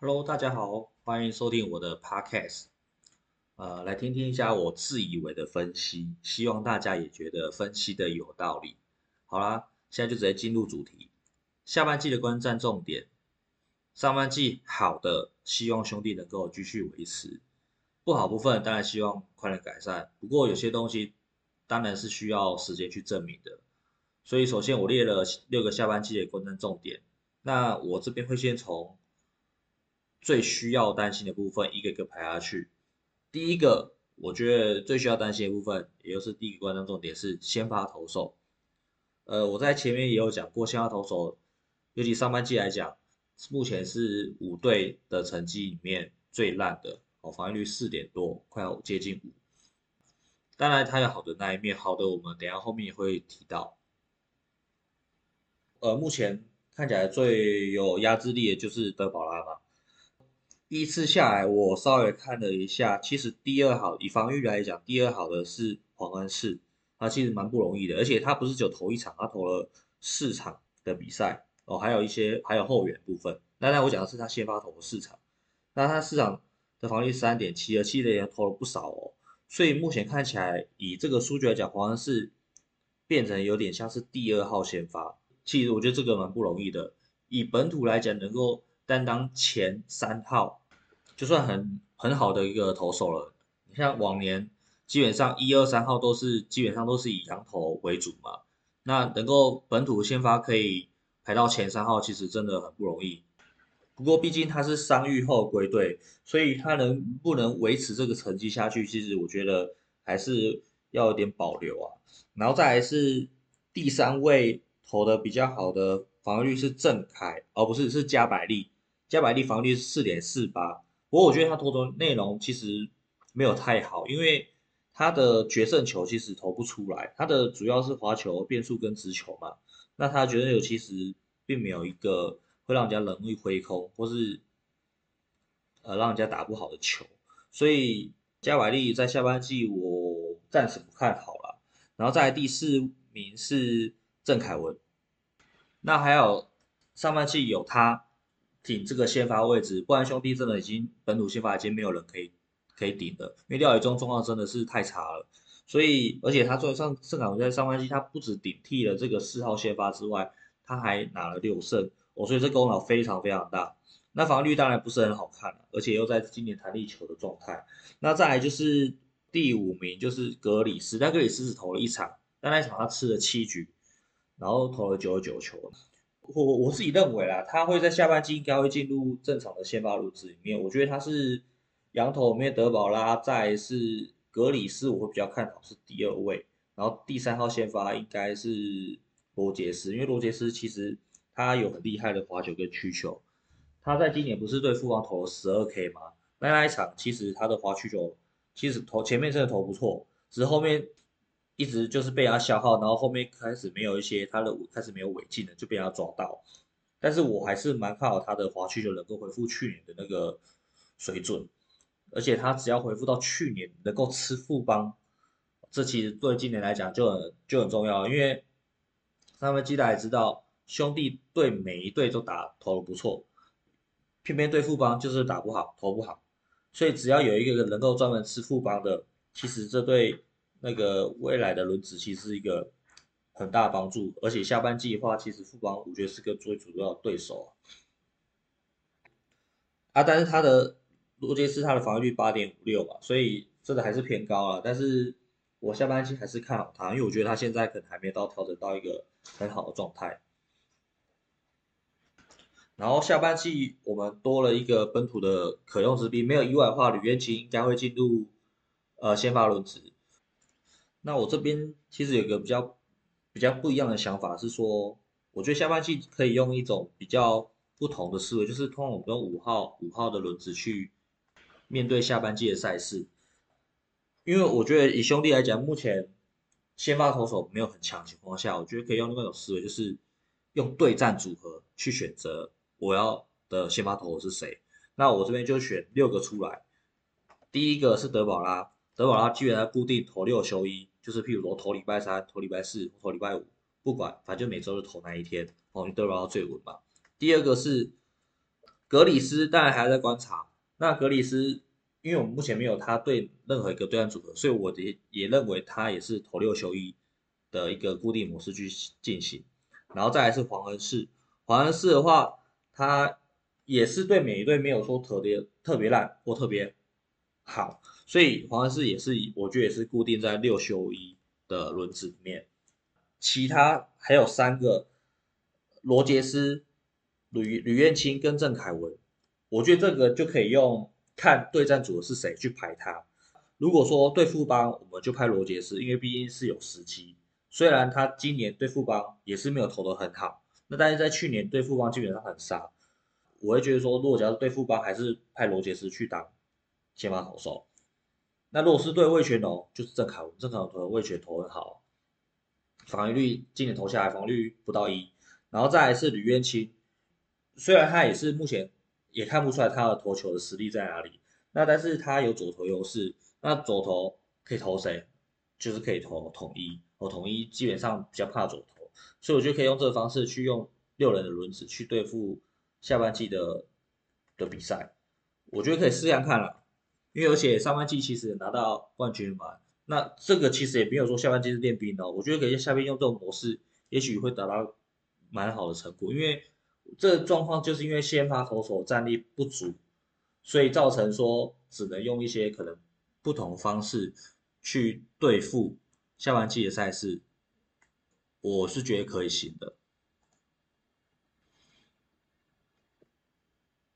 Hello，大家好，欢迎收听我的 Podcast。呃，来听听一下我自以为的分析，希望大家也觉得分析的有道理。好啦，现在就直接进入主题。下半季的观战重点，上半季好的，希望兄弟能够继续维持；不好部分当然希望快点改善。不过有些东西当然是需要时间去证明的。所以首先我列了六个下半季的观战重点，那我这边会先从。最需要担心的部分，一个一个排下去。第一个，我觉得最需要担心的部分，也就是第一个观众重点是先发投手。呃，我在前面也有讲过，先发投手，尤其上半季来讲，目前是五队的成绩里面最烂的，哦，防御率四点多，快要接近五。当然，他有好的那一面，好的我们等下后面也会提到。呃，目前看起来最有压制力的就是德保拉嘛。第一次下来，我稍微看了一下，其实第二好以防御来讲，第二好的是黄恩士，他其实蛮不容易的，而且他不是只有投一场，他投了四场的比赛哦，还有一些还有后援部分。那那我讲的是他先发投了四场，那他四场的防御三点七，而七的也投了不少哦，所以目前看起来以这个数据来讲，黄恩士变成有点像是第二号先发，其实我觉得这个蛮不容易的，以本土来讲能够。担当前三号，就算很很好的一个投手了。你像往年，基本上一二三号都是基本上都是以羊头为主嘛。那能够本土先发可以排到前三号，其实真的很不容易。不过毕竟他是伤愈后归队，所以他能不能维持这个成绩下去，其实我觉得还是要有点保留啊。然后再来是第三位投的比较好的防御率是郑凯，而不是是加百利。加百利防御率是四点四八，不过我觉得他投的内容其实没有太好，因为他的决胜球其实投不出来，他的主要是滑球、变速跟直球嘛。那他决胜球其实并没有一个会让人家容易挥空，或是呃让人家打不好的球。所以加百利在下半季我暂时不看好了。然后在第四名是郑凯文，那还有上半季有他。顶这个先发位置，不然兄弟真的已经本土先发已经没有人可以可以顶了，因为廖宇中状况真的是太差了，所以而且他作为上盛港在上半季，他不止顶替了这个四号先发之外，他还拿了六胜，哦，所以这功劳非常非常大。那防御当然不是很好看了，而且又在今年弹力球的状态。那再来就是第五名就是格里斯，但格里斯只投了一场，但那一场他吃了七局，然后投了九十九球。我我自己认为啦，他会在下半季应该会进入正常的先发轮子里面。我觉得他是羊头里面德保拉，再是格里斯，我会比较看好是第二位。然后第三号先发应该是罗杰斯，因为罗杰斯其实他有很厉害的滑球跟曲球。他在今年不是对富邦投了十二 K 吗？那那一场其实他的滑曲球其实投前面真的投不错，只是后面。一直就是被他消耗，然后后面开始没有一些他的开始没有尾劲了，就被他抓到。但是我还是蛮看好他的滑曲球能够恢复去年的那个水准，而且他只要恢复到去年能够吃副帮，这其实对今年来讲就很就很重要。因为他们记得也知道，兄弟对每一队都打投的不错，偏偏对副帮就是打不好，投不好。所以只要有一个能够专门吃副帮的，其实这对。那个未来的轮子其实是一个很大帮助，而且下半季的话，其实富邦我觉得是个最主要的对手啊。但是他的罗杰斯他的防御率八点五六嘛，所以真的还是偏高了。但是我下半季还是看好他，因为我觉得他现在可能还没到调整到一个很好的状态。然后下半季我们多了一个本土的可用之兵，没有意外的话，吕彦青应该会进入呃先发轮值。那我这边其实有个比较比较不一样的想法，是说，我觉得下半季可以用一种比较不同的思维，就是通过我们用五号五号的轮子去面对下半季的赛事。因为我觉得以兄弟来讲，目前先发投手没有很强情况下，我觉得可以用另外一种思维，就是用对战组合去选择我要的先发投手是谁。那我这边就选六个出来，第一个是德保拉。德保拉基本上固定投六休一，就是譬如说投礼拜三、投礼拜四、投礼拜五，不管，反正每周就投那一天，哦，你德保拉最稳嘛。第二个是格里斯当然还在观察。那格里斯，因为我们目前没有他对任何一个对战组合，所以我也也认为他也是投六休一的一个固定模式去进行。然后再来是黄恩士，黄恩士的话，他也是对每一队没有说特别特别烂或特别好，所以黄安寺也是我觉得也是固定在六休一的轮子里面。其他还有三个罗杰斯、吕吕彦青跟郑凯文，我觉得这个就可以用看对战组的是谁去排他。如果说对富邦，我们就派罗杰斯，因为毕竟是有时机。虽然他今年对富邦也是没有投的很好，那但是在去年对富邦基本上很杀。我会觉得说，如果假如对富邦，还是派罗杰斯去当先发投手。那如果是对魏全龙，就是郑凯文，郑凯文投魏全投很好。防御率今年投下来防御率不到一，然后再来是吕渊清，虽然他也是目前也看不出来他的投球的实力在哪里，那但是他有左投优势，那左投可以投谁？就是可以投统一，我统一基本上比较怕左投，所以我觉得可以用这个方式去用六人的轮子去对付下半季的的比赛，我觉得可以试下看了，因为而且上半季其实拿到冠军嘛。那这个其实也没有说下半季是练兵的，我觉得可以下边用这种模式，也许会达到蛮好的成果。因为这状况就是因为先发投手战力不足，所以造成说只能用一些可能不同方式去对付下半季的赛事，我是觉得可以行的。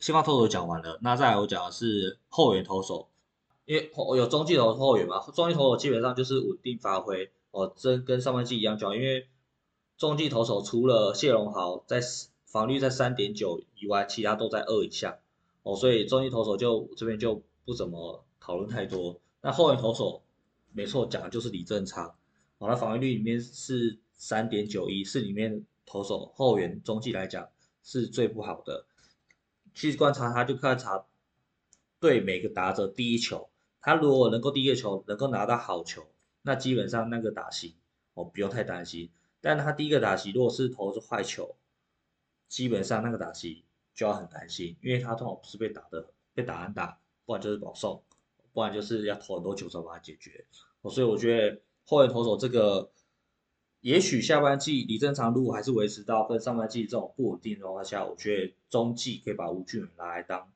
先发投手讲完了，那再来我讲的是后援投手。因为有中继投后援嘛，中继投手基本上就是稳定发挥哦，真跟上半季一样就好。因为中继投手除了谢龙豪在防率在三点九以外，其他都在二以下哦，所以中继投手就这边就不怎么讨论太多。那后援投手没错，讲的就是李正昌哦，那防御率里面是三点九一，是里面投手后援中继来讲是最不好的。其实观察他就观察对每个打者第一球。他如果能够第一个球能够拿到好球，那基本上那个打席哦不用太担心。但他第一个打席如果是投是坏球，基本上那个打席就要很担心，因为他通常不是被打的被打安打，不然就是保送，不然就是要投很多球才把它解决。哦，所以我觉得后援投手这个，也许下半季李正常如果还是维持到跟上半季这种不稳定的状况下，我觉得中继可以把吴俊拿来当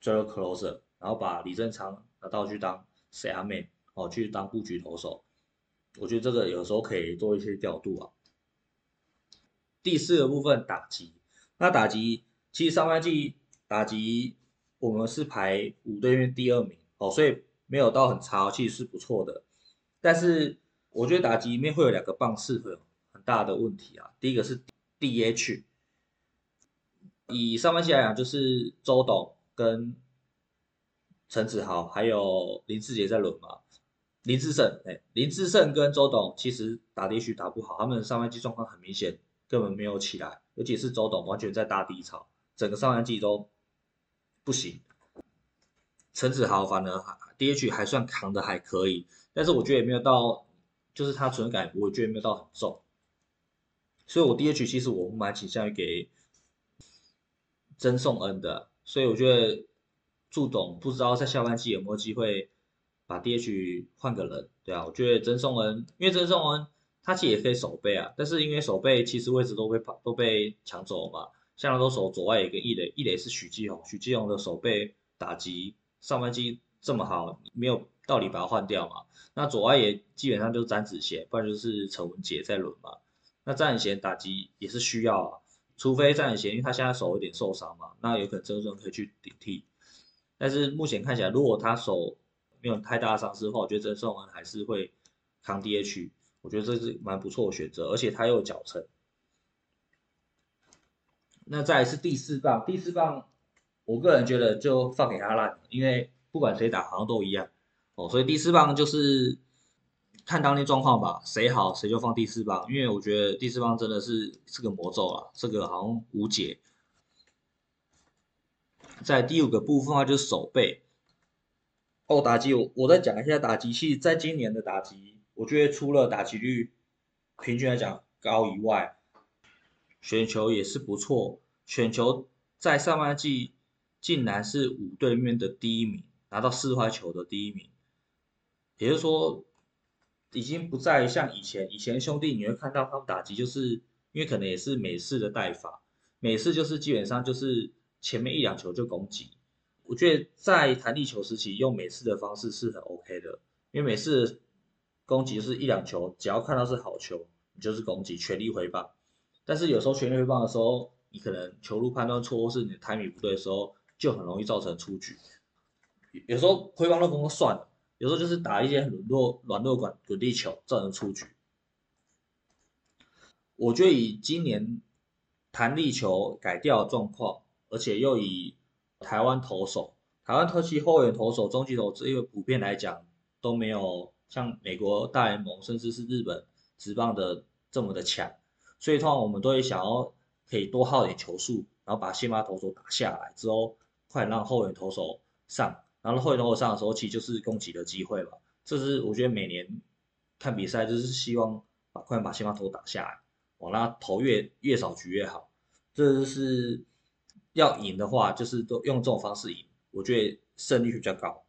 j e closer，然后把李正常。拿到去当 C R man 哦，去当布局投手，我觉得这个有时候可以做一些调度啊。第四个部分打击，那打击其实上半季打击我们是排五队面第二名哦，所以没有到很差，其实是不错的。但是我觉得打击里面会有两个棒是会有很大的问题啊。第一个是 D H，以上半季来讲就是周董跟。陈子豪还有林志杰在轮嘛？林志胜，哎，林志胜跟周董其实打 DH 打不好，他们上半季状况很明显，根本没有起来，尤其是周董完全在大低潮，整个上半季都不行。陈子豪反而 DH 还算扛的还可以，但是我觉得也没有到，就是他存感，我觉得没有到很重。所以我 DH 其实我蛮倾向于给曾颂恩的，所以我觉得。祝董不知道在下半季有没有机会把 DH 换个人，对啊，我觉得曾颂恩，因为曾颂恩他其实也可以守备啊，但是因为守备其实位置都被都被抢走了嘛，像他都守左外野跟一垒，一垒是许继宏，许继宏的守备打击上半季这么好，没有道理把它换掉嘛。那左外野基本上就是詹子贤，不然就是陈文杰在轮嘛。那詹子贤打击也是需要啊，除非詹子贤，因为他现在手有点受伤嘛，那有可能曾颂恩可以去顶替。但是目前看起来，如果他手没有太大的伤势的话，我觉得曾颂恩还是会扛 DH，我觉得这是蛮不错的选择，而且他又有脚程。那再是第四棒，第四棒，我个人觉得就放给他烂，因为不管谁打好像都一样哦，所以第四棒就是看当天状况吧，谁好谁就放第四棒，因为我觉得第四棒真的是是个魔咒啊，这个好像无解。在第五个部分的话，就是手背哦，打击我我再讲一下打击器，在今年的打击，我觉得除了打击率平均来讲高以外，选球也是不错，选球在上半季竟然是五队里面的第一名，拿到四坏球的第一名，也就是说，已经不再像以前，以前兄弟你会看到他们打击，就是因为可能也是美式的带法，美式就是基本上就是前面一两球就攻击。我觉得在弹力球时期用美式的方式是很 OK 的，因为美式攻击是一两球，只要看到是好球，你就是攻击，全力回棒。但是有时候全力回棒的时候，你可能球路判断错，或是你的 timing 不对的时候，就很容易造成出局。有时候挥棒乱攻算了，有时候就是打一些很弱软弱管滚地球，造成出局。我觉得以今年弹力球改掉状况，而且又以台湾投手，台湾特区后援投手、中继投手，因为普遍来讲都没有像美国大联盟甚至是日本职棒的这么的强。所以通常我们都会想要可以多耗点球数，然后把先发投手打下来之后，快让后援投手上，然后后援投手上的时候，其实就是攻击的机会嘛。这是我觉得每年看比赛就是希望把快把先发投打下来，我让他投越越少局越好。这就是要赢的话，就是都用这种方式赢，我觉得胜率比较高。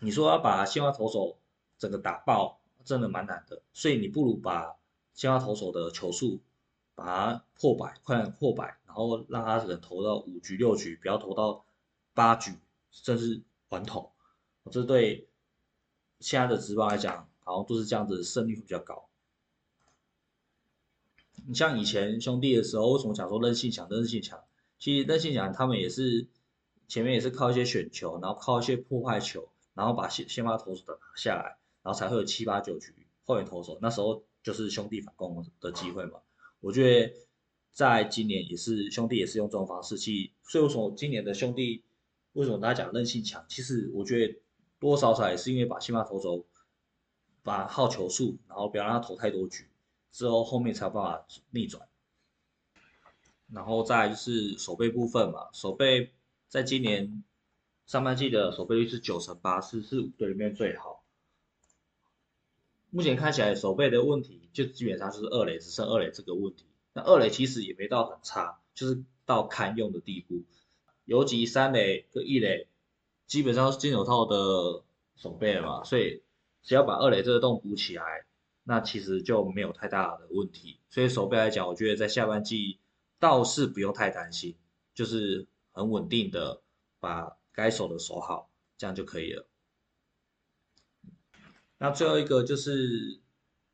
你说要把先发投手整个打爆，真的蛮难的，所以你不如把。先发投手的球数，把它破百，快点破百，然后让他只能投到五局六局，不要投到八局，甚至完投。这对现在的职棒来讲，好像都是这样子，胜率比较高。你像以前兄弟的时候，为什么讲说韧性强？韧性强，其实韧性强，他们也是前面也是靠一些选球，然后靠一些破坏球，然后把先先发投手的拿下来，然后才会有七八九局后援投手。那时候。就是兄弟反攻的机会嘛，我觉得在今年也是兄弟也是用这种方式去，所以为什么今年的兄弟为什么大家讲韧性强？其实我觉得多少少也是因为把先发投手把好球数，然后不要让他投太多局，之后后面才有办法逆转。然后再就是守备部分嘛，守备在今年上半季的守备率是九成八，是是五队里面最好。目前看起来守备的问题就基本上是二垒只剩二垒这个问题，那二垒其实也没到很差，就是到堪用的地步。尤其三垒跟一垒基本上是金手套的守备了嘛，所以只要把二垒这个洞补起来，那其实就没有太大的问题。所以守备来讲，我觉得在下半季倒是不用太担心，就是很稳定的把该守的守好，这样就可以了。那最后一个就是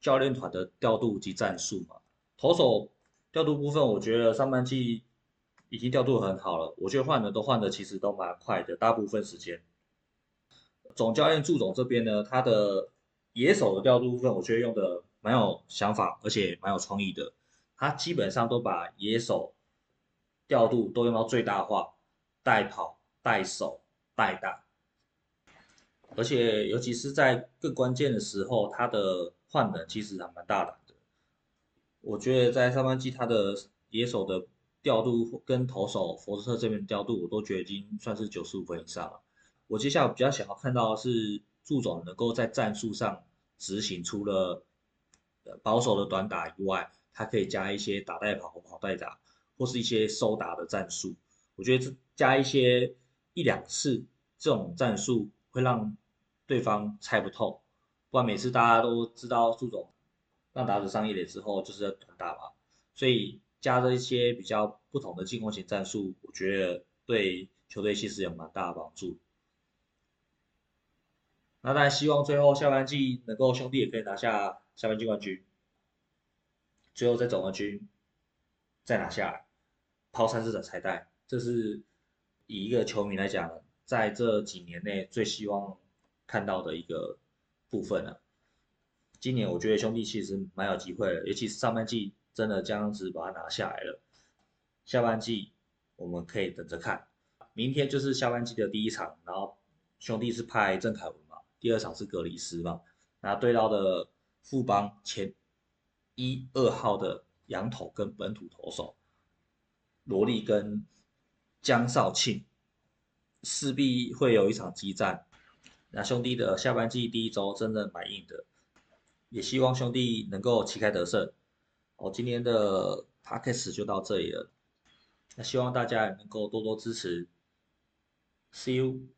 教练团的调度及战术嘛。投手调度部分，我觉得上半季已经调度很好了。我觉得换的都换的其实都蛮快的，大部分时间。总教练祝总这边呢，他的野手的调度部分，我觉得用的蛮有想法，而且蛮有创意的。他基本上都把野手调度都用到最大化，带跑、带手、带打。而且，尤其是在更关键的时候，他的换人其实还蛮大胆的。我觉得在上半季他的野手的调度跟投手佛斯特这边调度，我都觉得已经算是九十五分以上了。我接下来比较想要看到的是祝总能够在战术上执行，除了保守的短打以外，他可以加一些打带跑、跑带打，或是一些收打的战术。我觉得这加一些一两次这种战术会让。对方猜不透，不然每次大家都知道祝总让打者上一垒之后就是要短打嘛，所以加了一些比较不同的进攻型战术，我觉得对球队其实有蛮大的帮助。那当然希望最后下半季能够兄弟也可以拿下下半季冠军，最后在总冠军再拿下来，抛三次的彩带，这是以一个球迷来讲，在这几年内最希望。看到的一个部分了。今年我觉得兄弟其实蛮有机会的，尤其是上半季真的这样子把它拿下来了。下半季我们可以等着看，明天就是下半季的第一场，然后兄弟是派郑凯文嘛，第二场是格里斯嘛，那对到的富邦前一二号的羊头跟本土投手罗莉跟江少庆，势必会有一场激战。那兄弟的下半季第一周真的蛮硬的，也希望兄弟能够旗开得胜。哦，今天的 podcast 就到这里了，那希望大家也能够多多支持，See you。